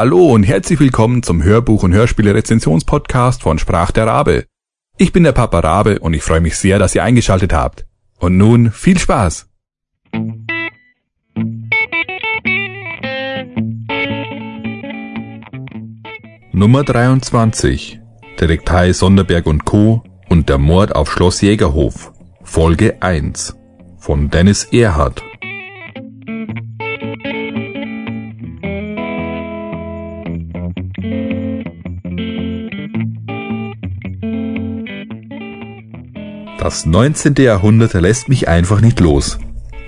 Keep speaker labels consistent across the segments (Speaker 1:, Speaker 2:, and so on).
Speaker 1: Hallo und herzlich willkommen zum Hörbuch- und Hörspiele-Rezensionspodcast von Sprach der Rabe. Ich bin der Papa Rabe und ich freue mich sehr, dass ihr eingeschaltet habt. Und nun viel Spaß! Nummer 23 Detektei Sonderberg und Co. und der Mord auf Schloss Jägerhof Folge 1 von Dennis Erhardt Das 19. Jahrhundert lässt mich einfach nicht los.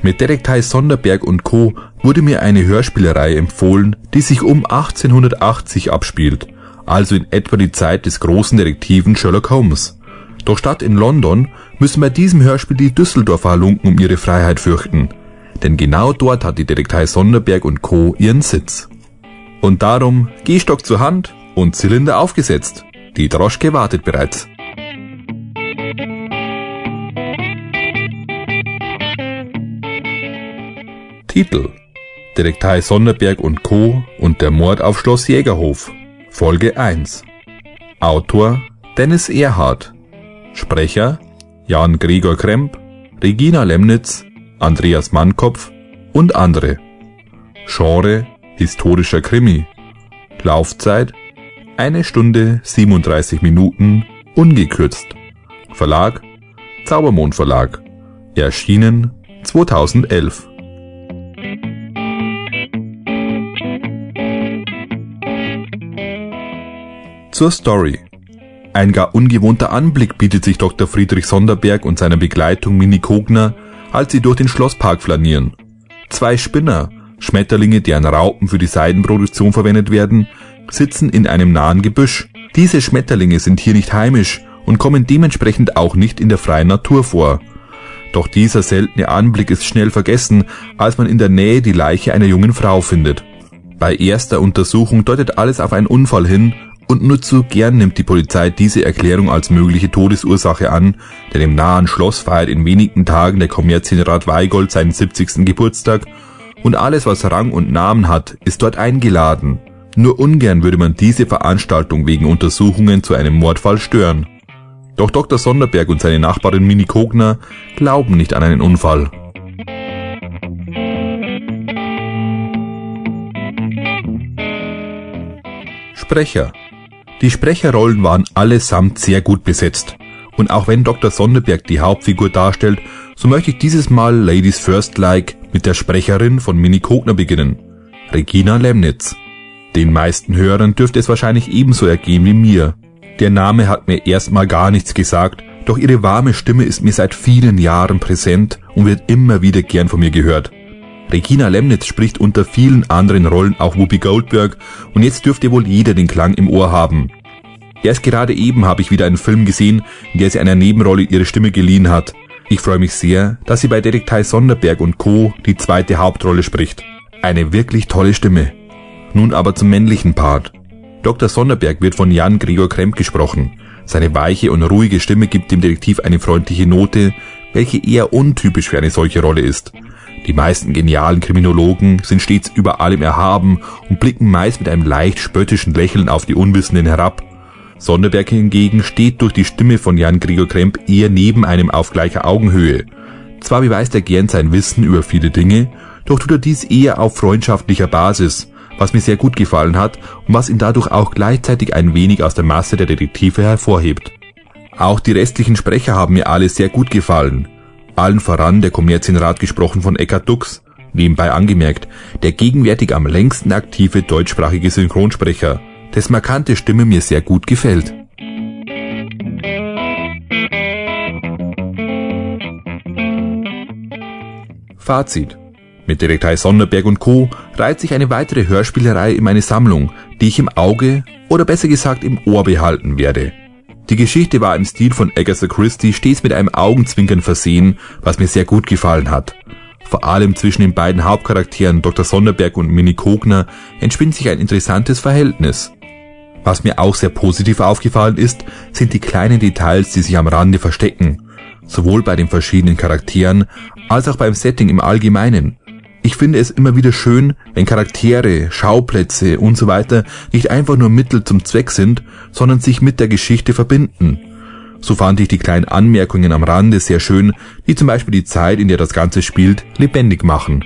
Speaker 1: Mit Detektei Sonderberg und Co. wurde mir eine Hörspielerei empfohlen, die sich um 1880 abspielt, also in etwa die Zeit des großen Detektiven Sherlock Holmes. Doch statt in London müssen bei diesem Hörspiel die Düsseldorfer Halunken um ihre Freiheit fürchten. Denn genau dort hat die Detektei Sonderberg und Co. ihren Sitz. Und darum Gehstock zur Hand und Zylinder aufgesetzt. Die Droschke wartet bereits. Titel. Detektei Sonderberg und Co. und der Mord auf Schloss Jägerhof. Folge 1 Autor Dennis Erhardt. Sprecher Jan Gregor Kremp, Regina Lemnitz, Andreas Mannkopf und andere. Genre Historischer Krimi. Laufzeit eine Stunde 37 Minuten ungekürzt. Verlag Zaubermond Verlag. Erschienen 2011 Zur Story. Ein gar ungewohnter Anblick bietet sich Dr. Friedrich Sonderberg und seiner Begleitung Mini Kogner, als sie durch den Schlosspark flanieren. Zwei Spinner, Schmetterlinge, deren Raupen für die Seidenproduktion verwendet werden, sitzen in einem nahen Gebüsch. Diese Schmetterlinge sind hier nicht heimisch und kommen dementsprechend auch nicht in der freien Natur vor. Doch dieser seltene Anblick ist schnell vergessen, als man in der Nähe die Leiche einer jungen Frau findet. Bei erster Untersuchung deutet alles auf einen Unfall hin und nur zu gern nimmt die Polizei diese Erklärung als mögliche Todesursache an, denn im nahen Schloss feiert in wenigen Tagen der Kommerzienrat Weigold seinen 70. Geburtstag und alles, was Rang und Namen hat, ist dort eingeladen. Nur ungern würde man diese Veranstaltung wegen Untersuchungen zu einem Mordfall stören. Doch Dr. Sonderberg und seine Nachbarin Mini Kogner glauben nicht an einen Unfall. Sprecher die Sprecherrollen waren allesamt sehr gut besetzt. Und auch wenn Dr. Sonderberg die Hauptfigur darstellt, so möchte ich dieses Mal Ladies First Like mit der Sprecherin von Mini Kogner beginnen, Regina Lemnitz. Den meisten Hörern dürfte es wahrscheinlich ebenso ergehen wie mir. Der Name hat mir erstmal gar nichts gesagt, doch ihre warme Stimme ist mir seit vielen Jahren präsent und wird immer wieder gern von mir gehört. Regina Lemnitz spricht unter vielen anderen Rollen auch Whoopi Goldberg und jetzt dürfte wohl jeder den Klang im Ohr haben. Erst gerade eben habe ich wieder einen Film gesehen, in der sie einer Nebenrolle ihre Stimme geliehen hat. Ich freue mich sehr, dass sie bei Detektei Sonderberg und Co. die zweite Hauptrolle spricht. Eine wirklich tolle Stimme. Nun aber zum männlichen Part. Dr. Sonderberg wird von Jan Gregor Kremp gesprochen. Seine weiche und ruhige Stimme gibt dem Detektiv eine freundliche Note, welche eher untypisch für eine solche Rolle ist. Die meisten genialen Kriminologen sind stets über allem erhaben und blicken meist mit einem leicht spöttischen Lächeln auf die Unwissenden herab. Sonderberg hingegen steht durch die Stimme von Jan Gregor Kremp eher neben einem auf gleicher Augenhöhe. Zwar beweist er gern sein Wissen über viele Dinge, doch tut er dies eher auf freundschaftlicher Basis, was mir sehr gut gefallen hat und was ihn dadurch auch gleichzeitig ein wenig aus der Masse der Detektive hervorhebt. Auch die restlichen Sprecher haben mir alle sehr gut gefallen. Allen voran der Kommerzienrat gesprochen von Eckhard Dux, nebenbei angemerkt, der gegenwärtig am längsten aktive deutschsprachige Synchronsprecher, dessen markante Stimme mir sehr gut gefällt. Fazit. Mit Detektei Sonderberg und Co. reiht sich eine weitere Hörspielerei in meine Sammlung, die ich im Auge oder besser gesagt im Ohr behalten werde. Die Geschichte war im Stil von Agatha Christie stets mit einem Augenzwinkern versehen, was mir sehr gut gefallen hat. Vor allem zwischen den beiden Hauptcharakteren Dr. Sonderberg und Minnie Kogner entspinnt sich ein interessantes Verhältnis. Was mir auch sehr positiv aufgefallen ist, sind die kleinen Details, die sich am Rande verstecken. Sowohl bei den verschiedenen Charakteren als auch beim Setting im Allgemeinen. Ich finde es immer wieder schön, wenn Charaktere, Schauplätze und so weiter nicht einfach nur Mittel zum Zweck sind, sondern sich mit der Geschichte verbinden. So fand ich die kleinen Anmerkungen am Rande sehr schön, die zum Beispiel die Zeit, in der das Ganze spielt, lebendig machen.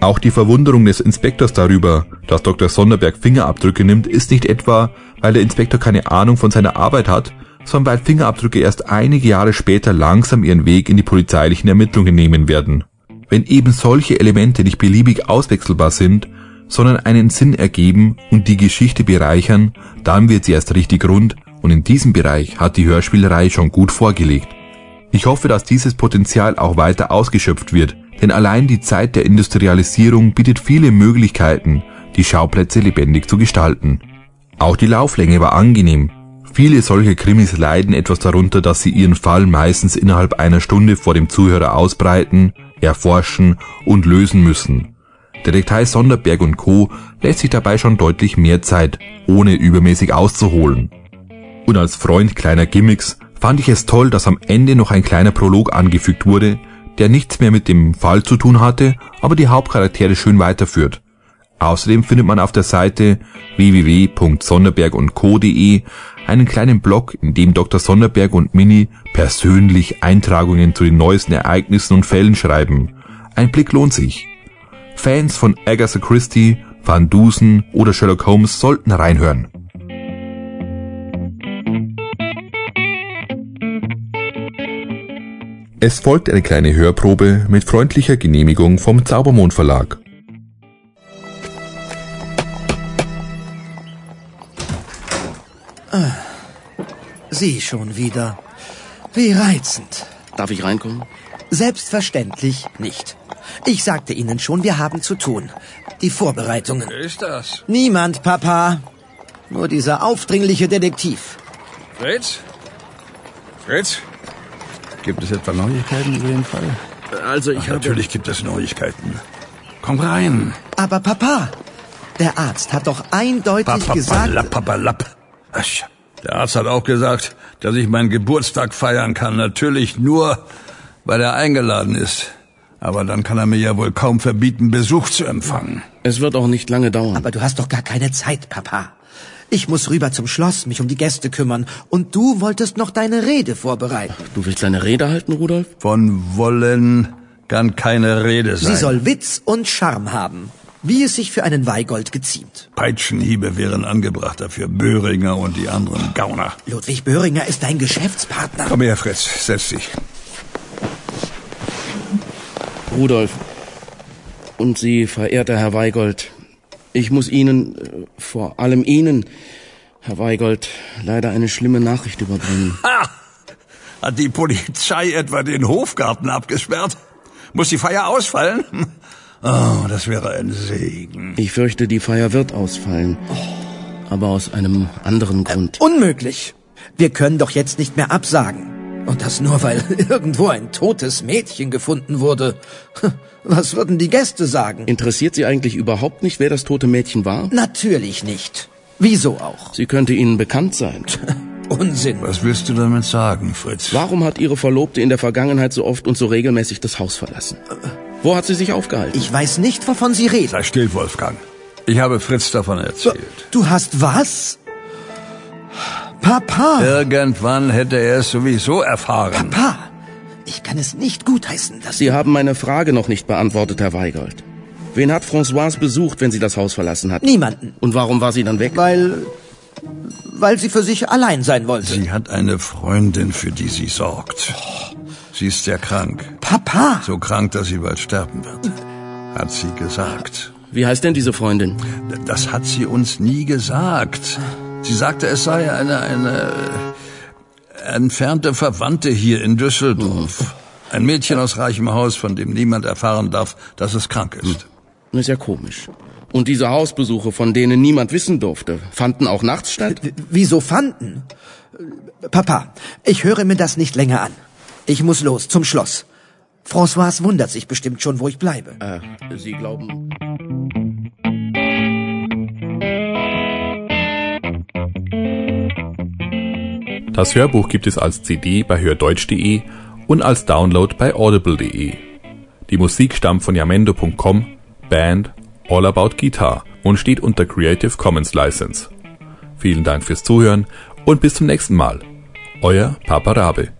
Speaker 1: Auch die Verwunderung des Inspektors darüber, dass Dr. Sonderberg Fingerabdrücke nimmt, ist nicht etwa, weil der Inspektor keine Ahnung von seiner Arbeit hat, sondern weil Fingerabdrücke erst einige Jahre später langsam ihren Weg in die polizeilichen Ermittlungen nehmen werden. Wenn eben solche Elemente nicht beliebig auswechselbar sind, sondern einen Sinn ergeben und die Geschichte bereichern, dann wird sie erst richtig rund und in diesem Bereich hat die Hörspielerei schon gut vorgelegt. Ich hoffe, dass dieses Potenzial auch weiter ausgeschöpft wird, denn allein die Zeit der Industrialisierung bietet viele Möglichkeiten, die Schauplätze lebendig zu gestalten. Auch die Lauflänge war angenehm. Viele solche Krimis leiden etwas darunter, dass sie ihren Fall meistens innerhalb einer Stunde vor dem Zuhörer ausbreiten erforschen und lösen müssen. Detektei Sonderberg und Co. lässt sich dabei schon deutlich mehr Zeit, ohne übermäßig auszuholen. Und als Freund kleiner Gimmicks fand ich es toll, dass am Ende noch ein kleiner Prolog angefügt wurde, der nichts mehr mit dem Fall zu tun hatte, aber die Hauptcharaktere schön weiterführt. Außerdem findet man auf der Seite www.sonderbergundco.de einen kleinen Blog, in dem Dr. Sonderberg und Mini persönlich Eintragungen zu den neuesten Ereignissen und Fällen schreiben. Ein Blick lohnt sich. Fans von Agatha Christie, Van Dusen oder Sherlock Holmes sollten reinhören. Es folgt eine kleine Hörprobe mit freundlicher Genehmigung vom Zaubermond Verlag.
Speaker 2: Sie schon wieder. Wie reizend.
Speaker 3: Darf ich reinkommen?
Speaker 2: Selbstverständlich nicht. Ich sagte Ihnen schon, wir haben zu tun. Die Vorbereitungen.
Speaker 4: Wer ist das?
Speaker 2: Niemand, Papa. Nur dieser aufdringliche Detektiv.
Speaker 4: Fritz? Fritz? Gibt es etwa Neuigkeiten über den Fall?
Speaker 3: Also ich
Speaker 4: Ach,
Speaker 3: habe...
Speaker 4: natürlich gibt es Neuigkeiten. Komm rein.
Speaker 2: Aber Papa, der Arzt hat doch eindeutig gesagt...
Speaker 4: Papalap, papalap. Asch. Der Arzt hat auch gesagt, dass ich meinen Geburtstag feiern kann. Natürlich nur, weil er eingeladen ist. Aber dann kann er mir ja wohl kaum verbieten, Besuch zu empfangen.
Speaker 3: Es wird auch nicht lange dauern.
Speaker 2: Aber du hast doch gar keine Zeit, Papa. Ich muss rüber zum Schloss, mich um die Gäste kümmern. Und du wolltest noch deine Rede vorbereiten.
Speaker 3: Du willst deine Rede halten, Rudolf?
Speaker 4: Von wollen kann keine Rede sein.
Speaker 2: Sie soll Witz und Charme haben. Wie es sich für einen Weigold geziemt.
Speaker 4: Peitschenhiebe wären angebrachter für Böhringer und die anderen Gauner.
Speaker 2: Ludwig Böhringer ist dein Geschäftspartner.
Speaker 4: Komm her, Fritz, setz dich.
Speaker 3: Rudolf. Und Sie, verehrter Herr Weigold. Ich muss Ihnen, äh, vor allem Ihnen, Herr Weigold, leider eine schlimme Nachricht überbringen.
Speaker 4: Ha! Hat die Polizei etwa den Hofgarten abgesperrt? Muss die Feier ausfallen? Oh, das wäre ein Segen.
Speaker 3: Ich fürchte, die Feier wird ausfallen. Aber aus einem anderen Grund.
Speaker 2: Unmöglich. Wir können doch jetzt nicht mehr absagen. Und das nur, weil irgendwo ein totes Mädchen gefunden wurde. Was würden die Gäste sagen?
Speaker 3: Interessiert Sie eigentlich überhaupt nicht, wer das tote Mädchen war?
Speaker 2: Natürlich nicht. Wieso auch?
Speaker 3: Sie könnte Ihnen bekannt sein.
Speaker 2: Unsinn.
Speaker 4: Was willst du damit sagen, Fritz?
Speaker 3: Warum hat Ihre Verlobte in der Vergangenheit so oft und so regelmäßig das Haus verlassen? Wo hat sie sich aufgehalten?
Speaker 2: Ich weiß nicht, wovon Sie reden.
Speaker 4: Sei still, Wolfgang. Ich habe Fritz davon erzählt.
Speaker 2: Du hast was? Papa!
Speaker 4: Irgendwann hätte er es sowieso erfahren.
Speaker 2: Papa! Ich kann es nicht gutheißen, dass
Speaker 3: Sie haben meine Frage noch nicht beantwortet, Herr Weigold. Wen hat Françoise besucht, wenn sie das Haus verlassen hat?
Speaker 2: Niemanden.
Speaker 3: Und warum war sie dann weg?
Speaker 2: Weil. weil sie für sich allein sein wollte.
Speaker 4: Sie hat eine Freundin, für die sie sorgt. Sie ist sehr krank.
Speaker 2: Papa!
Speaker 4: So krank, dass sie bald sterben wird. Hat sie gesagt.
Speaker 3: Wie heißt denn diese Freundin?
Speaker 4: Das hat sie uns nie gesagt. Sie sagte, es sei eine, eine entfernte Verwandte hier in Düsseldorf. Ein Mädchen aus reichem Haus, von dem niemand erfahren darf, dass es krank ist.
Speaker 3: Das ist ja komisch. Und diese Hausbesuche, von denen niemand wissen durfte, fanden auch nachts statt?
Speaker 2: W- Wieso fanden? Papa, ich höre mir das nicht länger an. Ich muss los zum Schloss. François wundert sich bestimmt schon, wo ich bleibe.
Speaker 3: Äh, Sie glauben.
Speaker 1: Das Hörbuch gibt es als CD bei hördeutsch.de und als Download bei audible.de. Die Musik stammt von jamendo.com, Band All About Guitar und steht unter Creative Commons License. Vielen Dank fürs Zuhören und bis zum nächsten Mal. Euer Papa Rabe.